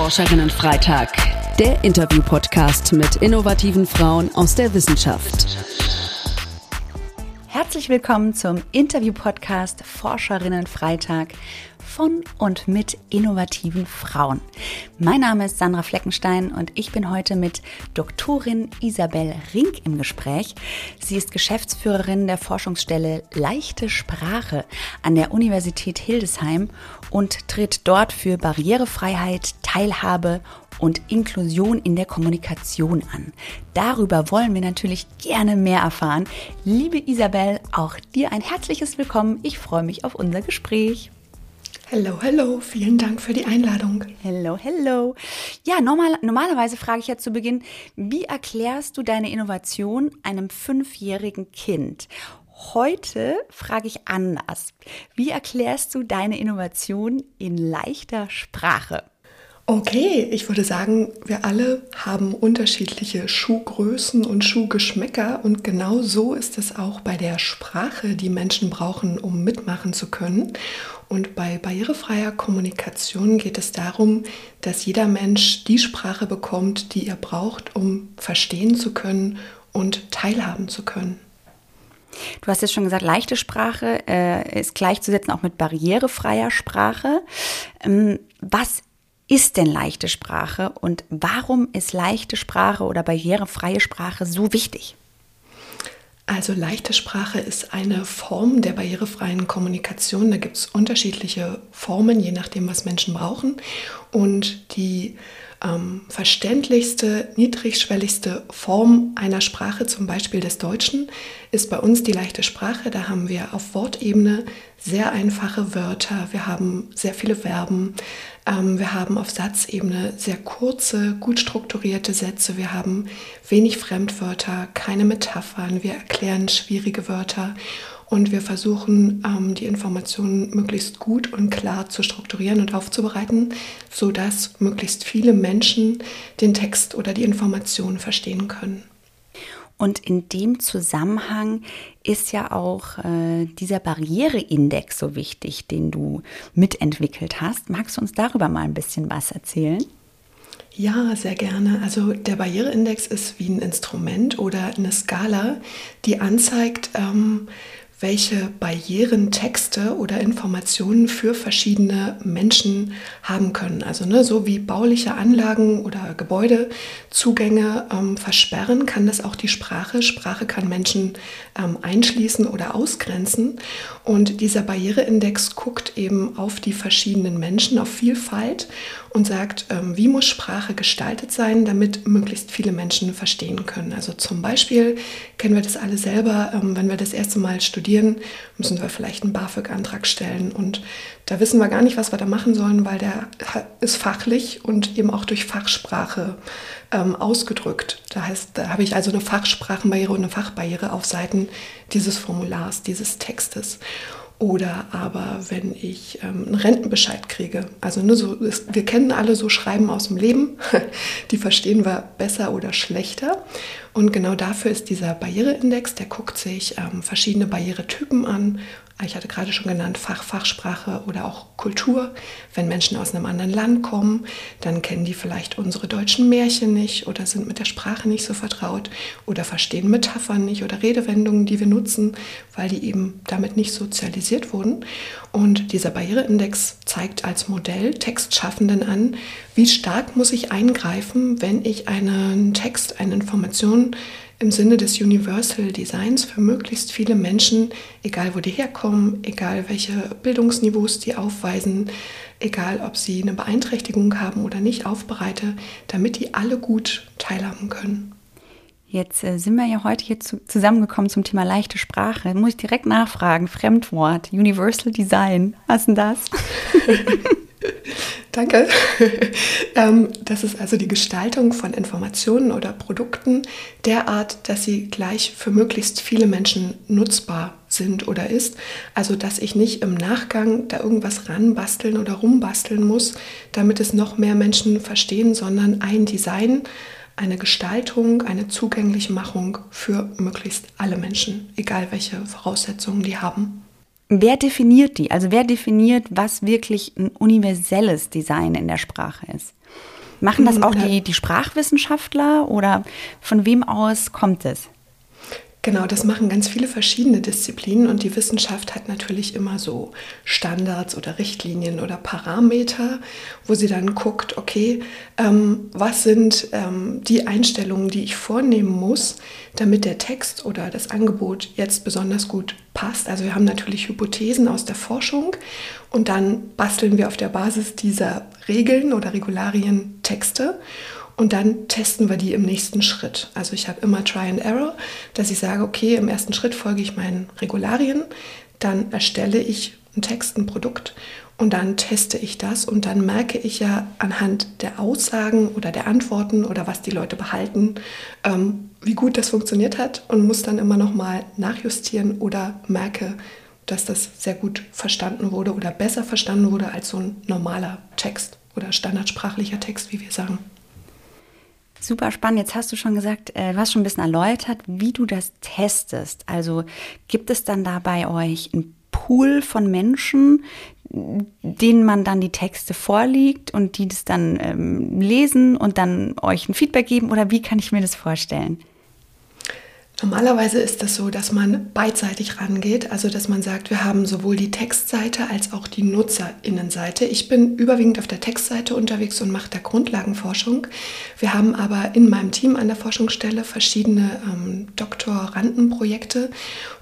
Forscherinnen-Freitag, der Interview-Podcast mit innovativen Frauen aus der Wissenschaft. Herzlich willkommen zum Interview-Podcast Forscherinnen-Freitag von und mit innovativen Frauen. Mein Name ist Sandra Fleckenstein und ich bin heute mit Doktorin Isabel Rink im Gespräch. Sie ist Geschäftsführerin der Forschungsstelle Leichte Sprache an der Universität Hildesheim und tritt dort für Barrierefreiheit, Teilhabe und Inklusion in der Kommunikation an. Darüber wollen wir natürlich gerne mehr erfahren. Liebe Isabel, auch dir ein herzliches Willkommen. Ich freue mich auf unser Gespräch. Hallo, hallo, vielen Dank für die Einladung. Hello, hello. Ja, normal, normalerweise frage ich ja zu Beginn, wie erklärst du deine Innovation einem fünfjährigen Kind? Heute frage ich anders. Wie erklärst du deine Innovation in leichter Sprache? Okay, ich würde sagen, wir alle haben unterschiedliche Schuhgrößen und Schuhgeschmäcker und genau so ist es auch bei der Sprache, die Menschen brauchen, um mitmachen zu können. Und bei barrierefreier Kommunikation geht es darum, dass jeder Mensch die Sprache bekommt, die er braucht, um verstehen zu können und teilhaben zu können. Du hast jetzt schon gesagt, leichte Sprache äh, ist gleichzusetzen auch mit barrierefreier Sprache. Ähm, was ist denn leichte Sprache und warum ist leichte Sprache oder barrierefreie Sprache so wichtig? Also leichte Sprache ist eine Form der barrierefreien Kommunikation. Da gibt es unterschiedliche Formen, je nachdem, was Menschen brauchen. Und die ähm, verständlichste, niedrigschwelligste Form einer Sprache, zum Beispiel des Deutschen, ist bei uns die leichte Sprache. Da haben wir auf Wortebene sehr einfache Wörter, wir haben sehr viele Verben, wir haben auf Satzebene sehr kurze, gut strukturierte Sätze, wir haben wenig Fremdwörter, keine Metaphern, wir erklären schwierige Wörter und wir versuchen, ähm, die Informationen möglichst gut und klar zu strukturieren und aufzubereiten, sodass möglichst viele Menschen den Text oder die Informationen verstehen können. Und in dem Zusammenhang ist ja auch äh, dieser Barriereindex so wichtig, den du mitentwickelt hast. Magst du uns darüber mal ein bisschen was erzählen? Ja, sehr gerne. Also der Barriereindex ist wie ein Instrument oder eine Skala, die anzeigt, ähm, welche Barrieren Texte oder Informationen für verschiedene Menschen haben können. Also ne, so wie bauliche Anlagen oder Gebäudezugänge ähm, versperren, kann das auch die Sprache. Sprache kann Menschen ähm, einschließen oder ausgrenzen. Und dieser Barriereindex guckt eben auf die verschiedenen Menschen, auf Vielfalt und sagt, ähm, wie muss Sprache gestaltet sein, damit möglichst viele Menschen verstehen können. Also zum Beispiel kennen wir das alle selber, ähm, wenn wir das erste Mal studieren, müssen wir vielleicht einen BAföG-Antrag stellen und da wissen wir gar nicht, was wir da machen sollen, weil der ist fachlich und eben auch durch Fachsprache ähm, ausgedrückt. Da heißt, da habe ich also eine Fachsprachenbarriere und eine Fachbarriere auf Seiten dieses Formulars, dieses Textes. Oder aber wenn ich ähm, einen Rentenbescheid kriege. Also ne, so ist, wir kennen alle so Schreiben aus dem Leben. Die verstehen wir besser oder schlechter. Und genau dafür ist dieser Barriereindex, der guckt sich ähm, verschiedene Barrieretypen an ich hatte gerade schon genannt, Fach, Fachsprache oder auch Kultur. Wenn Menschen aus einem anderen Land kommen, dann kennen die vielleicht unsere deutschen Märchen nicht oder sind mit der Sprache nicht so vertraut oder verstehen Metaphern nicht oder Redewendungen, die wir nutzen, weil die eben damit nicht sozialisiert wurden. Und dieser Barriereindex zeigt als Modell Textschaffenden an, wie stark muss ich eingreifen, wenn ich einen Text, eine Information im Sinne des Universal Designs für möglichst viele Menschen, egal wo die herkommen, egal welche Bildungsniveaus die aufweisen, egal ob sie eine Beeinträchtigung haben oder nicht, aufbereite, damit die alle gut teilhaben können. Jetzt äh, sind wir ja heute hier zu, zusammengekommen zum Thema leichte Sprache. Muss ich direkt nachfragen. Fremdwort, Universal Design. Was ist denn das? Danke. Ähm, das ist also die Gestaltung von Informationen oder Produkten derart, dass sie gleich für möglichst viele Menschen nutzbar sind oder ist. Also dass ich nicht im Nachgang da irgendwas ranbasteln oder rumbasteln muss, damit es noch mehr Menschen verstehen, sondern ein Design, eine Gestaltung, eine Zugänglichmachung für möglichst alle Menschen, egal welche Voraussetzungen die haben. Wer definiert die? Also wer definiert, was wirklich ein universelles Design in der Sprache ist? Machen das hm, auch die, die Sprachwissenschaftler oder von wem aus kommt es? Genau, das machen ganz viele verschiedene Disziplinen und die Wissenschaft hat natürlich immer so Standards oder Richtlinien oder Parameter, wo sie dann guckt, okay, ähm, was sind ähm, die Einstellungen, die ich vornehmen muss, damit der Text oder das Angebot jetzt besonders gut passt. Also wir haben natürlich Hypothesen aus der Forschung und dann basteln wir auf der Basis dieser Regeln oder Regularien Texte und dann testen wir die im nächsten Schritt. Also ich habe immer Try and Error, dass ich sage, okay, im ersten Schritt folge ich meinen Regularien, dann erstelle ich einen Text, ein Produkt und dann teste ich das und dann merke ich ja anhand der Aussagen oder der Antworten oder was die Leute behalten, ähm, wie gut das funktioniert hat und muss dann immer noch mal nachjustieren oder merke, dass das sehr gut verstanden wurde oder besser verstanden wurde als so ein normaler Text oder standardsprachlicher Text, wie wir sagen. Super spannend. Jetzt hast du schon gesagt, äh, du hast schon ein bisschen erläutert, wie du das testest. Also gibt es dann da bei euch einen Pool von Menschen, denen man dann die Texte vorliegt und die das dann ähm, lesen und dann euch ein Feedback geben? Oder wie kann ich mir das vorstellen? Normalerweise ist das so, dass man beidseitig rangeht, also dass man sagt, wir haben sowohl die Textseite als auch die Nutzerinnenseite. Ich bin überwiegend auf der Textseite unterwegs und mache da Grundlagenforschung. Wir haben aber in meinem Team an der Forschungsstelle verschiedene ähm, Doktorandenprojekte,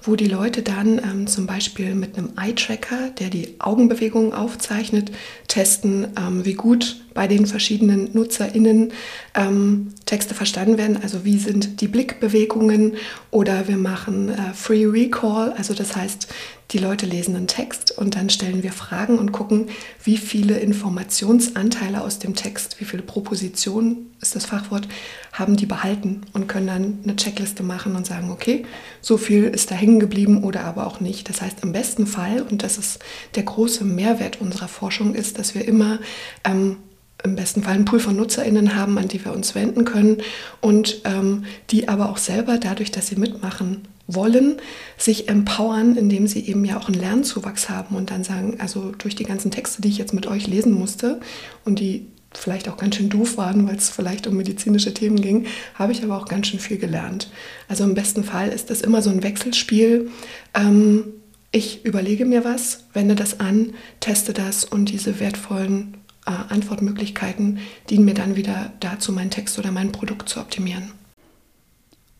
wo die Leute dann ähm, zum Beispiel mit einem Eye-Tracker, der die Augenbewegungen aufzeichnet, testen, ähm, wie gut bei den verschiedenen NutzerInnen ähm, Texte verstanden werden. Also wie sind die Blickbewegungen oder wir machen äh, Free Recall, also das heißt, die Leute lesen einen Text und dann stellen wir Fragen und gucken, wie viele Informationsanteile aus dem Text, wie viele Propositionen ist das Fachwort, haben die behalten und können dann eine Checkliste machen und sagen, okay, so viel ist da hängen geblieben oder aber auch nicht. Das heißt, im besten Fall, und das ist der große Mehrwert unserer Forschung, ist, dass wir immer ähm, im besten Fall einen Pool von NutzerInnen haben, an die wir uns wenden können und ähm, die aber auch selber dadurch, dass sie mitmachen wollen, sich empowern, indem sie eben ja auch einen Lernzuwachs haben und dann sagen, also durch die ganzen Texte, die ich jetzt mit euch lesen musste und die vielleicht auch ganz schön doof waren, weil es vielleicht um medizinische Themen ging, habe ich aber auch ganz schön viel gelernt. Also im besten Fall ist das immer so ein Wechselspiel. Ähm, ich überlege mir was, wende das an, teste das und diese wertvollen äh, Antwortmöglichkeiten dienen mir dann wieder dazu, meinen Text oder mein Produkt zu optimieren.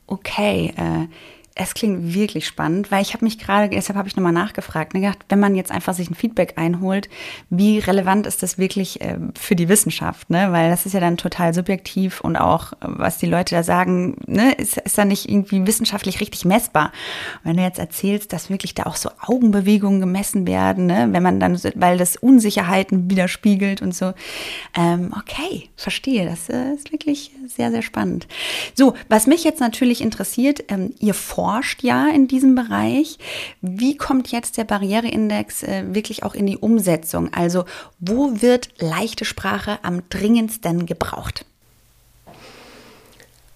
Okay, äh, es klingt wirklich spannend, weil ich habe mich gerade, deshalb habe ich nochmal nachgefragt, ne, gedacht, wenn man jetzt einfach sich ein Feedback einholt, wie relevant ist das wirklich äh, für die Wissenschaft? Ne? Weil das ist ja dann total subjektiv und auch, was die Leute da sagen, ne, ist, ist da nicht irgendwie wissenschaftlich richtig messbar. wenn du jetzt erzählst, dass wirklich da auch so Augenbewegungen gemessen werden, ne? wenn man dann, weil das Unsicherheiten widerspiegelt und so. Ähm, okay, verstehe, das äh, ist wirklich sehr, sehr spannend. So, was mich jetzt natürlich interessiert, ähm, ihr forscht forscht ja in diesem Bereich. Wie kommt jetzt der Barriereindex äh, wirklich auch in die Umsetzung? Also wo wird leichte Sprache am dringendsten gebraucht?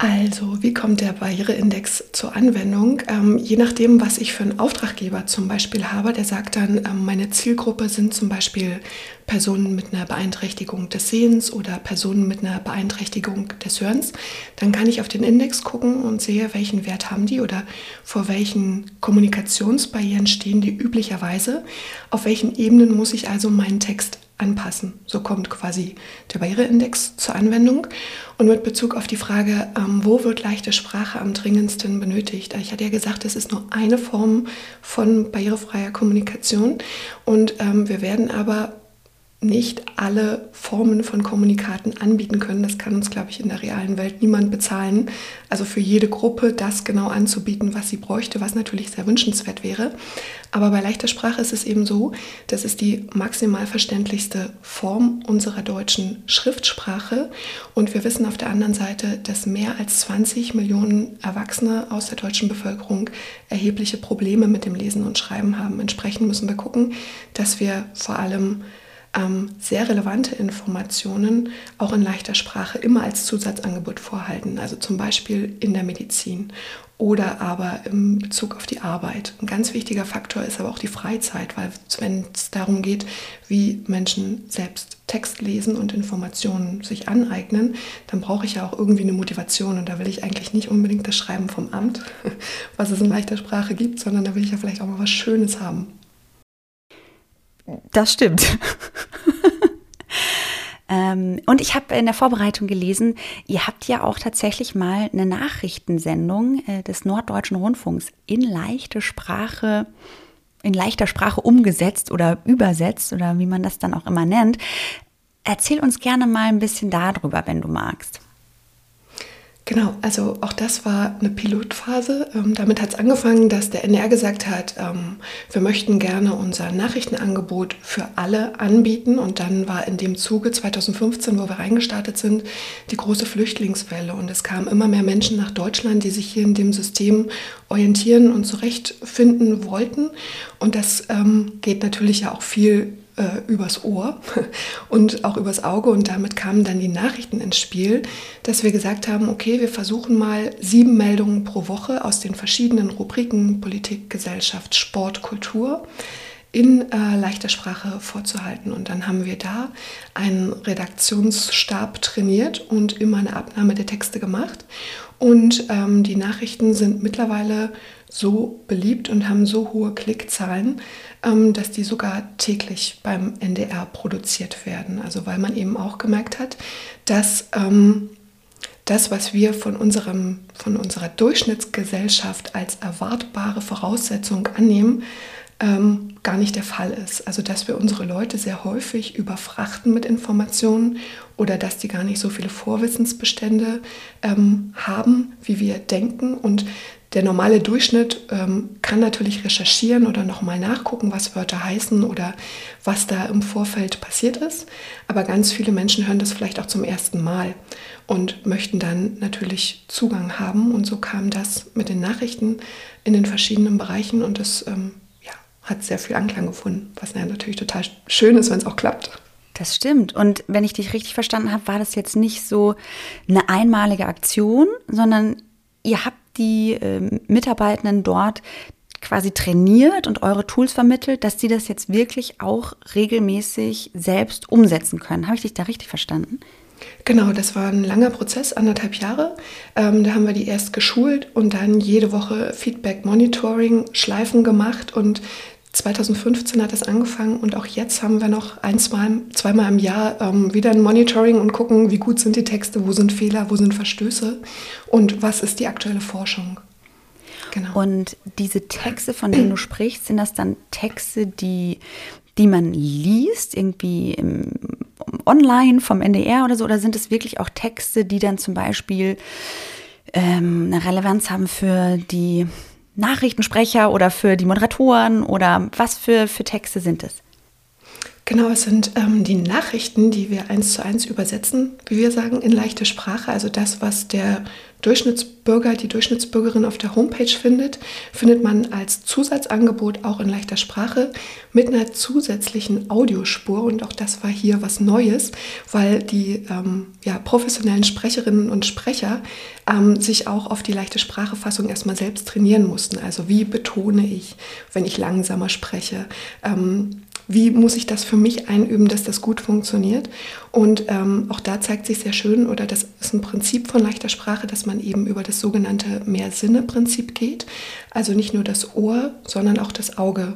Also, wie kommt der Barriereindex zur Anwendung? Ähm, je nachdem, was ich für einen Auftraggeber zum Beispiel habe, der sagt dann, ähm, meine Zielgruppe sind zum Beispiel Personen mit einer Beeinträchtigung des Sehens oder Personen mit einer Beeinträchtigung des Hörens, dann kann ich auf den Index gucken und sehe, welchen Wert haben die oder vor welchen Kommunikationsbarrieren stehen die üblicherweise. Auf welchen Ebenen muss ich also meinen Text anpassen. So kommt quasi der Barriereindex zur Anwendung. Und mit Bezug auf die Frage, ähm, wo wird leichte Sprache am dringendsten benötigt? Ich hatte ja gesagt, es ist nur eine Form von barrierefreier Kommunikation. Und ähm, wir werden aber nicht alle Formen von Kommunikaten anbieten können. Das kann uns, glaube ich, in der realen Welt niemand bezahlen. Also für jede Gruppe das genau anzubieten, was sie bräuchte, was natürlich sehr wünschenswert wäre. Aber bei leichter Sprache ist es eben so, das ist die maximal verständlichste Form unserer deutschen Schriftsprache. Und wir wissen auf der anderen Seite, dass mehr als 20 Millionen Erwachsene aus der deutschen Bevölkerung erhebliche Probleme mit dem Lesen und Schreiben haben. Entsprechend müssen wir gucken, dass wir vor allem ähm, sehr relevante Informationen auch in leichter Sprache immer als Zusatzangebot vorhalten, also zum Beispiel in der Medizin oder aber im Bezug auf die Arbeit. Ein ganz wichtiger Faktor ist aber auch die Freizeit, weil wenn es darum geht, wie Menschen selbst Text lesen und Informationen sich aneignen, dann brauche ich ja auch irgendwie eine Motivation und da will ich eigentlich nicht unbedingt das Schreiben vom Amt, was es in leichter Sprache gibt, sondern da will ich ja vielleicht auch mal was Schönes haben. Das stimmt. Ähm, und ich habe in der Vorbereitung gelesen, ihr habt ja auch tatsächlich mal eine Nachrichtensendung äh, des Norddeutschen Rundfunks in leichte Sprache in leichter Sprache umgesetzt oder übersetzt oder wie man das dann auch immer nennt. Erzähl uns gerne mal ein bisschen darüber, wenn du magst. Genau, also auch das war eine Pilotphase. Ähm, damit hat es angefangen, dass der NR gesagt hat, ähm, wir möchten gerne unser Nachrichtenangebot für alle anbieten. Und dann war in dem Zuge 2015, wo wir reingestartet sind, die große Flüchtlingswelle. Und es kamen immer mehr Menschen nach Deutschland, die sich hier in dem System orientieren und zurechtfinden wollten. Und das ähm, geht natürlich ja auch viel äh, übers Ohr und auch übers Auge. Und damit kamen dann die Nachrichten ins Spiel, dass wir gesagt haben, okay, wir versuchen mal sieben Meldungen pro Woche aus den verschiedenen Rubriken Politik, Gesellschaft, Sport, Kultur in äh, leichter Sprache vorzuhalten. Und dann haben wir da einen Redaktionsstab trainiert und immer eine Abnahme der Texte gemacht. Und ähm, die Nachrichten sind mittlerweile so beliebt und haben so hohe Klickzahlen, ähm, dass die sogar täglich beim NDR produziert werden. Also weil man eben auch gemerkt hat, dass ähm, das, was wir von, unserem, von unserer Durchschnittsgesellschaft als erwartbare Voraussetzung annehmen, ähm, gar nicht der Fall ist. Also dass wir unsere Leute sehr häufig überfrachten mit Informationen oder dass die gar nicht so viele Vorwissensbestände ähm, haben, wie wir denken und der normale Durchschnitt ähm, kann natürlich recherchieren oder nochmal nachgucken, was Wörter heißen oder was da im Vorfeld passiert ist. Aber ganz viele Menschen hören das vielleicht auch zum ersten Mal und möchten dann natürlich Zugang haben. Und so kam das mit den Nachrichten in den verschiedenen Bereichen und das ähm, hat sehr viel Anklang gefunden, was natürlich total schön ist, wenn es auch klappt. Das stimmt. Und wenn ich dich richtig verstanden habe, war das jetzt nicht so eine einmalige Aktion, sondern ihr habt die äh, Mitarbeitenden dort quasi trainiert und eure Tools vermittelt, dass sie das jetzt wirklich auch regelmäßig selbst umsetzen können. Habe ich dich da richtig verstanden? Genau, das war ein langer Prozess, anderthalb Jahre. Ähm, da haben wir die erst geschult und dann jede Woche Feedback Monitoring, Schleifen gemacht und 2015 hat es angefangen und auch jetzt haben wir noch ein, zwei, zweimal im Jahr ähm, wieder ein Monitoring und gucken, wie gut sind die Texte, wo sind Fehler, wo sind Verstöße und was ist die aktuelle Forschung. Genau. Und diese Texte, von denen du sprichst, sind das dann Texte, die, die man liest, irgendwie im, online vom NDR oder so, oder sind es wirklich auch Texte, die dann zum Beispiel ähm, eine Relevanz haben für die Nachrichtensprecher oder für die Moderatoren oder was für, für Texte sind es? Genau, es sind ähm, die Nachrichten, die wir eins zu eins übersetzen, wie wir sagen, in leichte Sprache. Also das, was der Durchschnittsbürger, die Durchschnittsbürgerin auf der Homepage findet, findet man als Zusatzangebot auch in leichter Sprache mit einer zusätzlichen Audiospur. Und auch das war hier was Neues, weil die ähm, ja, professionellen Sprecherinnen und Sprecher ähm, sich auch auf die leichte Sprachefassung erstmal selbst trainieren mussten. Also wie betone ich, wenn ich langsamer spreche? Ähm, wie muss ich das für mich einüben, dass das gut funktioniert. Und ähm, auch da zeigt sich sehr schön, oder das ist ein Prinzip von leichter Sprache, dass man eben über das sogenannte Mehr-Sinne-Prinzip geht. Also nicht nur das Ohr, sondern auch das Auge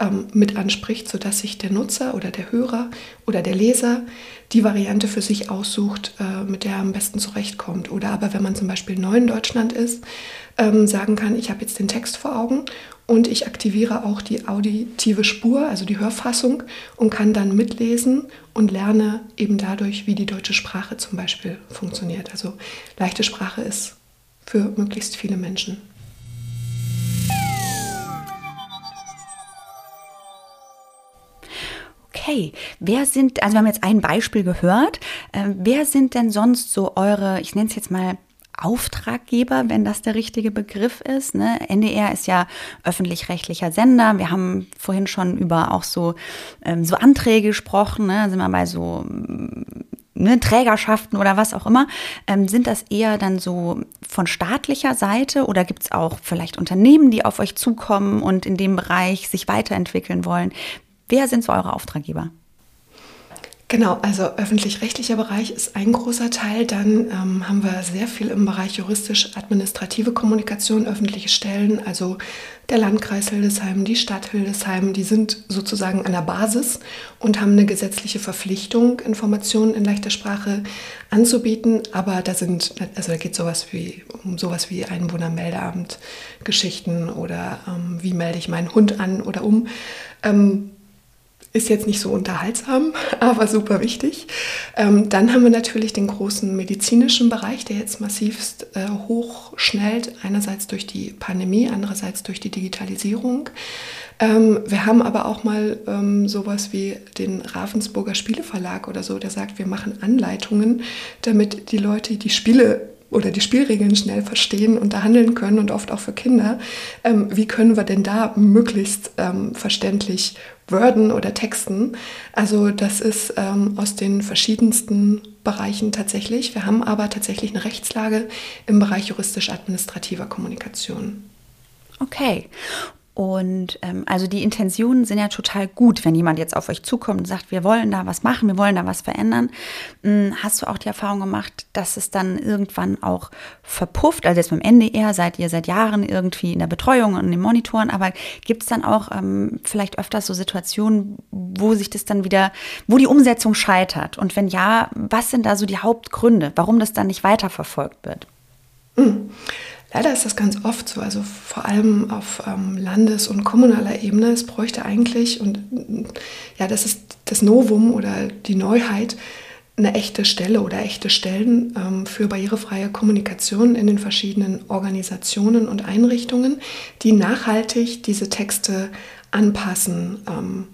ähm, mit anspricht, sodass sich der Nutzer oder der Hörer oder der Leser die Variante für sich aussucht, äh, mit der er am besten zurechtkommt. Oder aber wenn man zum Beispiel neu in Deutschland ist, ähm, sagen kann, ich habe jetzt den Text vor Augen und ich aktiviere auch die auditive Spur, also die Hörfassung und kann dann mitlesen und lerne eben dadurch, wie die deutsche Sprache zum Beispiel funktioniert. Also leichte Sprache ist für möglichst viele Menschen. Okay, wer sind, also wir haben jetzt ein Beispiel gehört, äh, wer sind denn sonst so eure, ich nenne es jetzt mal Auftraggeber, wenn das der richtige Begriff ist. Ne? NDR ist ja öffentlich-rechtlicher Sender. Wir haben vorhin schon über auch so, ähm, so Anträge gesprochen. Ne? Sind wir bei so ne, Trägerschaften oder was auch immer. Ähm, sind das eher dann so von staatlicher Seite oder gibt es auch vielleicht Unternehmen, die auf euch zukommen und in dem Bereich sich weiterentwickeln wollen? Wer sind so eure Auftraggeber? Genau, also öffentlich-rechtlicher Bereich ist ein großer Teil. Dann ähm, haben wir sehr viel im Bereich juristisch-administrative Kommunikation, öffentliche Stellen, also der Landkreis Hildesheim, die Stadt Hildesheim, die sind sozusagen an der Basis und haben eine gesetzliche Verpflichtung, Informationen in leichter Sprache anzubieten. Aber da sind, also da geht sowas wie um sowas wie Einwohnermeldeamt, Geschichten oder ähm, wie melde ich meinen Hund an oder um. Ähm, ist jetzt nicht so unterhaltsam, aber super wichtig. Ähm, dann haben wir natürlich den großen medizinischen Bereich, der jetzt massivst äh, hochschnellt, einerseits durch die Pandemie, andererseits durch die Digitalisierung. Ähm, wir haben aber auch mal ähm, sowas wie den Ravensburger Spieleverlag oder so, der sagt, wir machen Anleitungen, damit die Leute die Spiele oder die Spielregeln schnell verstehen und da handeln können und oft auch für Kinder. Ähm, wie können wir denn da möglichst ähm, verständlich worden oder texten? Also das ist ähm, aus den verschiedensten Bereichen tatsächlich. Wir haben aber tatsächlich eine Rechtslage im Bereich juristisch-administrativer Kommunikation. Okay. Und ähm, also die Intentionen sind ja total gut, wenn jemand jetzt auf euch zukommt und sagt, wir wollen da was machen, wir wollen da was verändern. Hm, hast du auch die Erfahrung gemacht, dass es dann irgendwann auch verpufft? Also jetzt beim NDR seid ihr seit Jahren irgendwie in der Betreuung und in den Monitoren, aber gibt es dann auch ähm, vielleicht öfters so Situationen, wo sich das dann wieder, wo die Umsetzung scheitert? Und wenn ja, was sind da so die Hauptgründe, warum das dann nicht weiterverfolgt wird? Mhm. Leider ist das ganz oft so, also vor allem auf ähm, Landes- und kommunaler Ebene. Es bräuchte eigentlich, und ja, das ist das Novum oder die Neuheit, eine echte Stelle oder echte Stellen ähm, für barrierefreie Kommunikation in den verschiedenen Organisationen und Einrichtungen, die nachhaltig diese Texte anpassen. Ähm,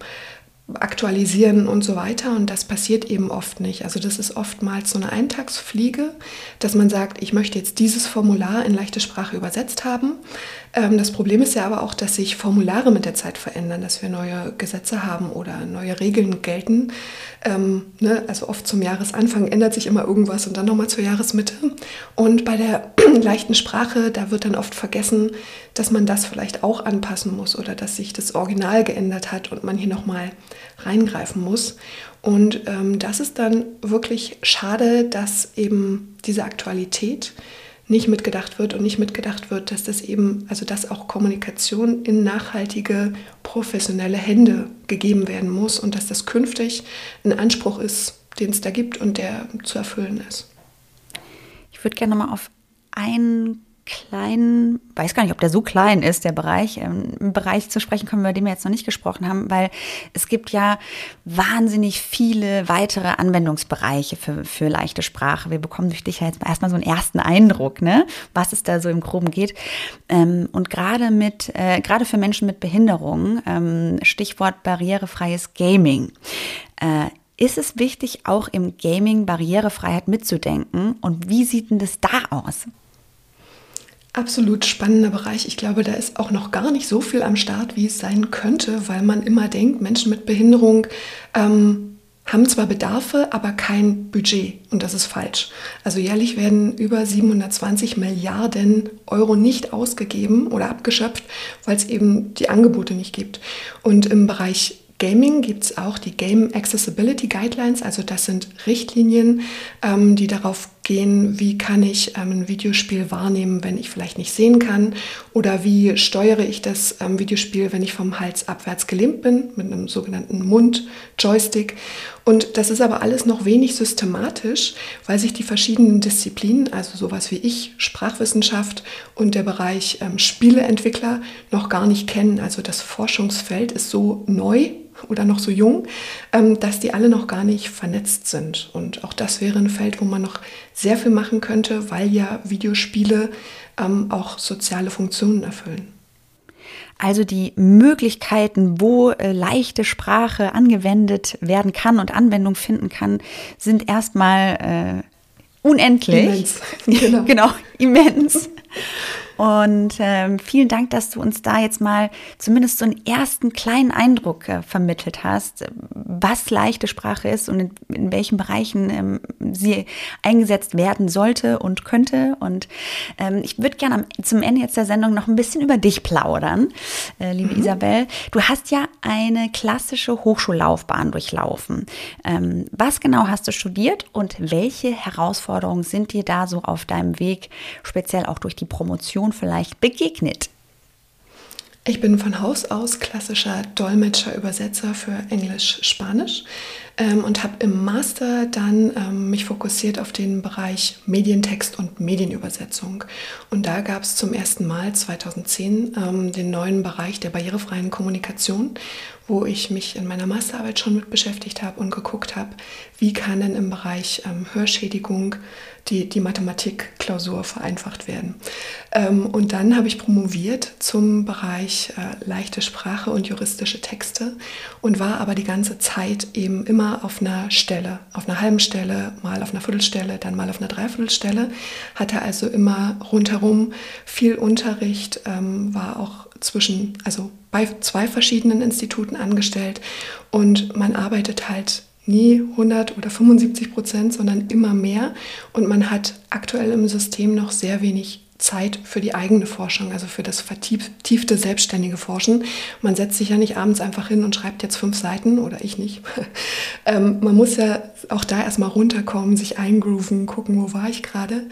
aktualisieren und so weiter. Und das passiert eben oft nicht. Also das ist oftmals so eine Eintagsfliege, dass man sagt, ich möchte jetzt dieses Formular in leichte Sprache übersetzt haben. Ähm, das Problem ist ja aber auch, dass sich Formulare mit der Zeit verändern, dass wir neue Gesetze haben oder neue Regeln gelten. Ähm, ne? Also oft zum Jahresanfang ändert sich immer irgendwas und dann nochmal zur Jahresmitte. Und bei der leichten Sprache, da wird dann oft vergessen, dass man das vielleicht auch anpassen muss oder dass sich das Original geändert hat und man hier nochmal reingreifen muss. Und ähm, das ist dann wirklich schade, dass eben diese Aktualität nicht mitgedacht wird und nicht mitgedacht wird, dass das eben, also dass auch Kommunikation in nachhaltige, professionelle Hände gegeben werden muss und dass das künftig ein Anspruch ist, den es da gibt und der zu erfüllen ist. Ich würde gerne mal auf einen kleinen, weiß gar nicht, ob der so klein ist, der Bereich, ähm, im Bereich zu sprechen kommen, über den wir jetzt noch nicht gesprochen haben, weil es gibt ja wahnsinnig viele weitere Anwendungsbereiche für, für leichte Sprache. Wir bekommen durch dich ja jetzt erstmal so einen ersten Eindruck, ne, was es da so im Groben geht. Ähm, und gerade mit, äh, gerade für Menschen mit Behinderung, ähm, Stichwort barrierefreies Gaming. Äh, ist es wichtig, auch im Gaming Barrierefreiheit mitzudenken? Und wie sieht denn das da aus? Absolut spannender Bereich. Ich glaube, da ist auch noch gar nicht so viel am Start, wie es sein könnte, weil man immer denkt, Menschen mit Behinderung ähm, haben zwar Bedarfe, aber kein Budget. Und das ist falsch. Also jährlich werden über 720 Milliarden Euro nicht ausgegeben oder abgeschöpft, weil es eben die Angebote nicht gibt. Und im Bereich Gaming gibt es auch die Game Accessibility Guidelines, also das sind Richtlinien, ähm, die darauf gehen, wie kann ich ähm, ein Videospiel wahrnehmen, wenn ich vielleicht nicht sehen kann oder wie steuere ich das ähm, Videospiel, wenn ich vom Hals abwärts gelähmt bin, mit einem sogenannten Mund-Joystick. Und das ist aber alles noch wenig systematisch, weil sich die verschiedenen Disziplinen, also sowas wie ich, Sprachwissenschaft und der Bereich ähm, Spieleentwickler noch gar nicht kennen. Also das Forschungsfeld ist so neu oder noch so jung, ähm, dass die alle noch gar nicht vernetzt sind. Und auch das wäre ein Feld, wo man noch sehr viel machen könnte, weil ja Videospiele ähm, auch soziale Funktionen erfüllen. Also die Möglichkeiten, wo äh, leichte Sprache angewendet werden kann und Anwendung finden kann, sind erstmal äh, unendlich. Immens. Genau. genau, immens. Und ähm, vielen Dank, dass du uns da jetzt mal zumindest so einen ersten kleinen Eindruck äh, vermittelt hast, was leichte Sprache ist und in, in welchen Bereichen ähm, sie eingesetzt werden sollte und könnte. Und ähm, ich würde gerne zum Ende jetzt der Sendung noch ein bisschen über dich plaudern, äh, liebe mhm. Isabel. Du hast ja eine klassische Hochschullaufbahn durchlaufen. Ähm, was genau hast du studiert und welche Herausforderungen sind dir da so auf deinem Weg, speziell auch durch die Promotion vielleicht begegnet? Ich bin von Haus aus klassischer Dolmetscher, Übersetzer für Englisch-Spanisch ähm, und habe im Master dann ähm, mich fokussiert auf den Bereich Medientext und Medienübersetzung. Und da gab es zum ersten Mal 2010 ähm, den neuen Bereich der barrierefreien Kommunikation, wo ich mich in meiner Masterarbeit schon mit beschäftigt habe und geguckt habe, wie kann denn im Bereich ähm, Hörschädigung die, die Mathematikklausur vereinfacht werden. Ähm, und dann habe ich promoviert zum Bereich äh, leichte Sprache und juristische Texte und war aber die ganze Zeit eben immer auf einer Stelle, auf einer halben Stelle, mal auf einer Viertelstelle, dann mal auf einer Dreiviertelstelle, hatte also immer rundherum viel Unterricht, ähm, war auch zwischen, also bei zwei verschiedenen Instituten angestellt und man arbeitet halt nie 100 oder 75 Prozent, sondern immer mehr. Und man hat aktuell im System noch sehr wenig Zeit für die eigene Forschung, also für das vertiefte selbstständige Forschen. Man setzt sich ja nicht abends einfach hin und schreibt jetzt fünf Seiten oder ich nicht. ähm, man muss ja auch da erstmal runterkommen, sich eingrooven, gucken, wo war ich gerade.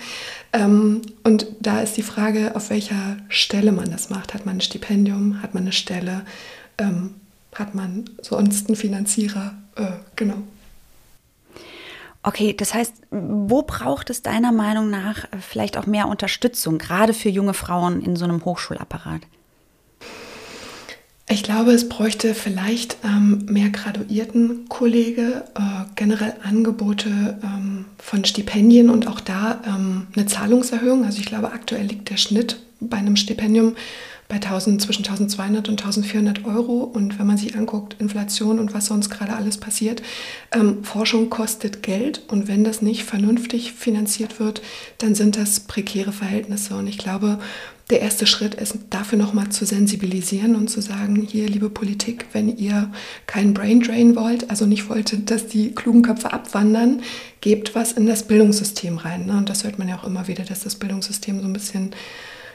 Ähm, und da ist die Frage, auf welcher Stelle man das macht. Hat man ein Stipendium, hat man eine Stelle, ähm, hat man sonst einen Finanzierer, äh, genau. Okay, das heißt, wo braucht es deiner Meinung nach äh, vielleicht auch mehr Unterstützung, gerade für junge Frauen in so einem Hochschulapparat? Ich glaube, es bräuchte vielleicht ähm, mehr Graduiertenkollege, äh, generell Angebote ähm, von Stipendien und auch da ähm, eine Zahlungserhöhung. Also ich glaube, aktuell liegt der Schnitt bei einem Stipendium bei 1000, zwischen 1200 und 1400 Euro. Und wenn man sich anguckt, Inflation und was sonst gerade alles passiert, ähm, Forschung kostet Geld. Und wenn das nicht vernünftig finanziert wird, dann sind das prekäre Verhältnisse. Und ich glaube, der erste Schritt ist dafür nochmal zu sensibilisieren und zu sagen, hier, liebe Politik, wenn ihr keinen Brain Drain wollt, also nicht wolltet, dass die klugen Köpfe abwandern, gebt was in das Bildungssystem rein. Ne? Und das hört man ja auch immer wieder, dass das Bildungssystem so ein bisschen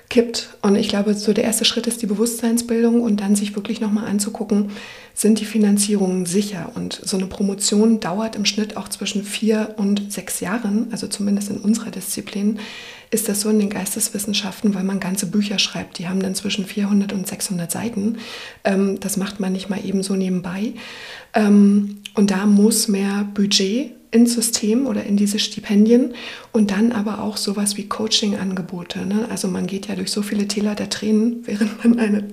kippt. Und ich glaube, so der erste Schritt ist die Bewusstseinsbildung und dann sich wirklich nochmal anzugucken, sind die Finanzierungen sicher? Und so eine Promotion dauert im Schnitt auch zwischen vier und sechs Jahren, also zumindest in unserer Disziplin ist das so in den Geisteswissenschaften, weil man ganze Bücher schreibt. Die haben dann zwischen 400 und 600 Seiten. Ähm, das macht man nicht mal eben so nebenbei. Ähm, und da muss mehr Budget ins System oder in diese Stipendien und dann aber auch sowas wie Coaching-Angebote. Ne? Also man geht ja durch so viele Täler der Tränen, während man eine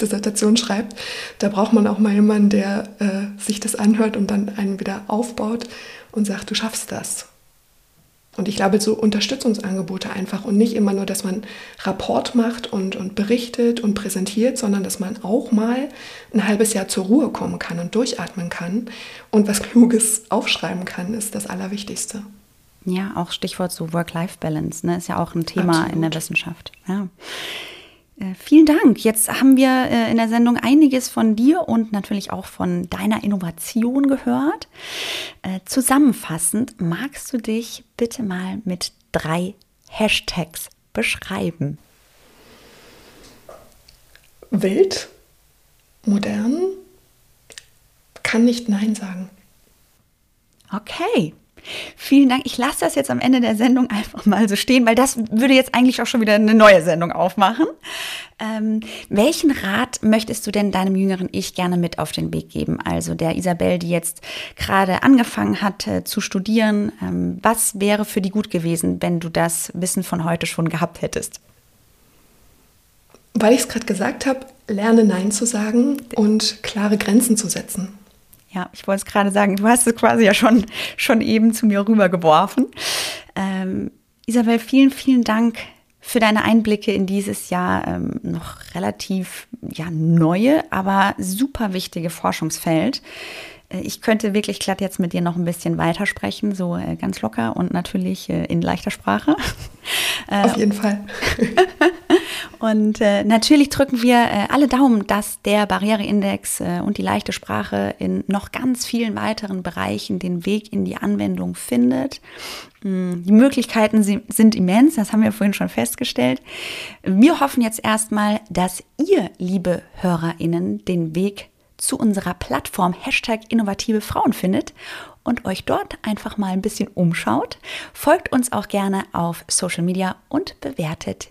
Dissertation schreibt. Da braucht man auch mal jemanden, der äh, sich das anhört und dann einen wieder aufbaut und sagt, du schaffst das. Und ich glaube, so Unterstützungsangebote einfach und nicht immer nur, dass man Rapport macht und, und berichtet und präsentiert, sondern dass man auch mal ein halbes Jahr zur Ruhe kommen kann und durchatmen kann und was Kluges aufschreiben kann, ist das Allerwichtigste. Ja, auch Stichwort so Work-Life-Balance, ne, ist ja auch ein Thema Absolut. in der Wissenschaft. Ja. Äh, vielen Dank. Jetzt haben wir äh, in der Sendung einiges von dir und natürlich auch von deiner Innovation gehört. Äh, zusammenfassend, magst du dich bitte mal mit drei Hashtags beschreiben? Wild, modern, kann nicht Nein sagen. Okay, Vielen Dank. Ich lasse das jetzt am Ende der Sendung einfach mal so stehen, weil das würde jetzt eigentlich auch schon wieder eine neue Sendung aufmachen. Ähm, welchen Rat möchtest du denn deinem jüngeren Ich gerne mit auf den Weg geben? Also der Isabel, die jetzt gerade angefangen hat äh, zu studieren. Ähm, was wäre für die gut gewesen, wenn du das Wissen von heute schon gehabt hättest? Weil ich es gerade gesagt habe, lerne Nein zu sagen und klare Grenzen zu setzen. Ja, ich wollte es gerade sagen, du hast es quasi ja schon, schon eben zu mir rübergeworfen. Ähm, Isabel, vielen, vielen Dank für deine Einblicke in dieses Jahr ähm, noch relativ ja, neue, aber super wichtige Forschungsfeld. Äh, ich könnte wirklich glatt jetzt mit dir noch ein bisschen weitersprechen, so äh, ganz locker und natürlich äh, in leichter Sprache. Auf jeden Fall. Und äh, natürlich drücken wir äh, alle Daumen, dass der Barriereindex äh, und die leichte Sprache in noch ganz vielen weiteren Bereichen den Weg in die Anwendung findet. Mm, die Möglichkeiten sind immens, das haben wir vorhin schon festgestellt. Wir hoffen jetzt erstmal, dass ihr, liebe HörerInnen, den Weg zu unserer Plattform Hashtag innovative Frauen findet und euch dort einfach mal ein bisschen umschaut. Folgt uns auch gerne auf Social Media und bewertet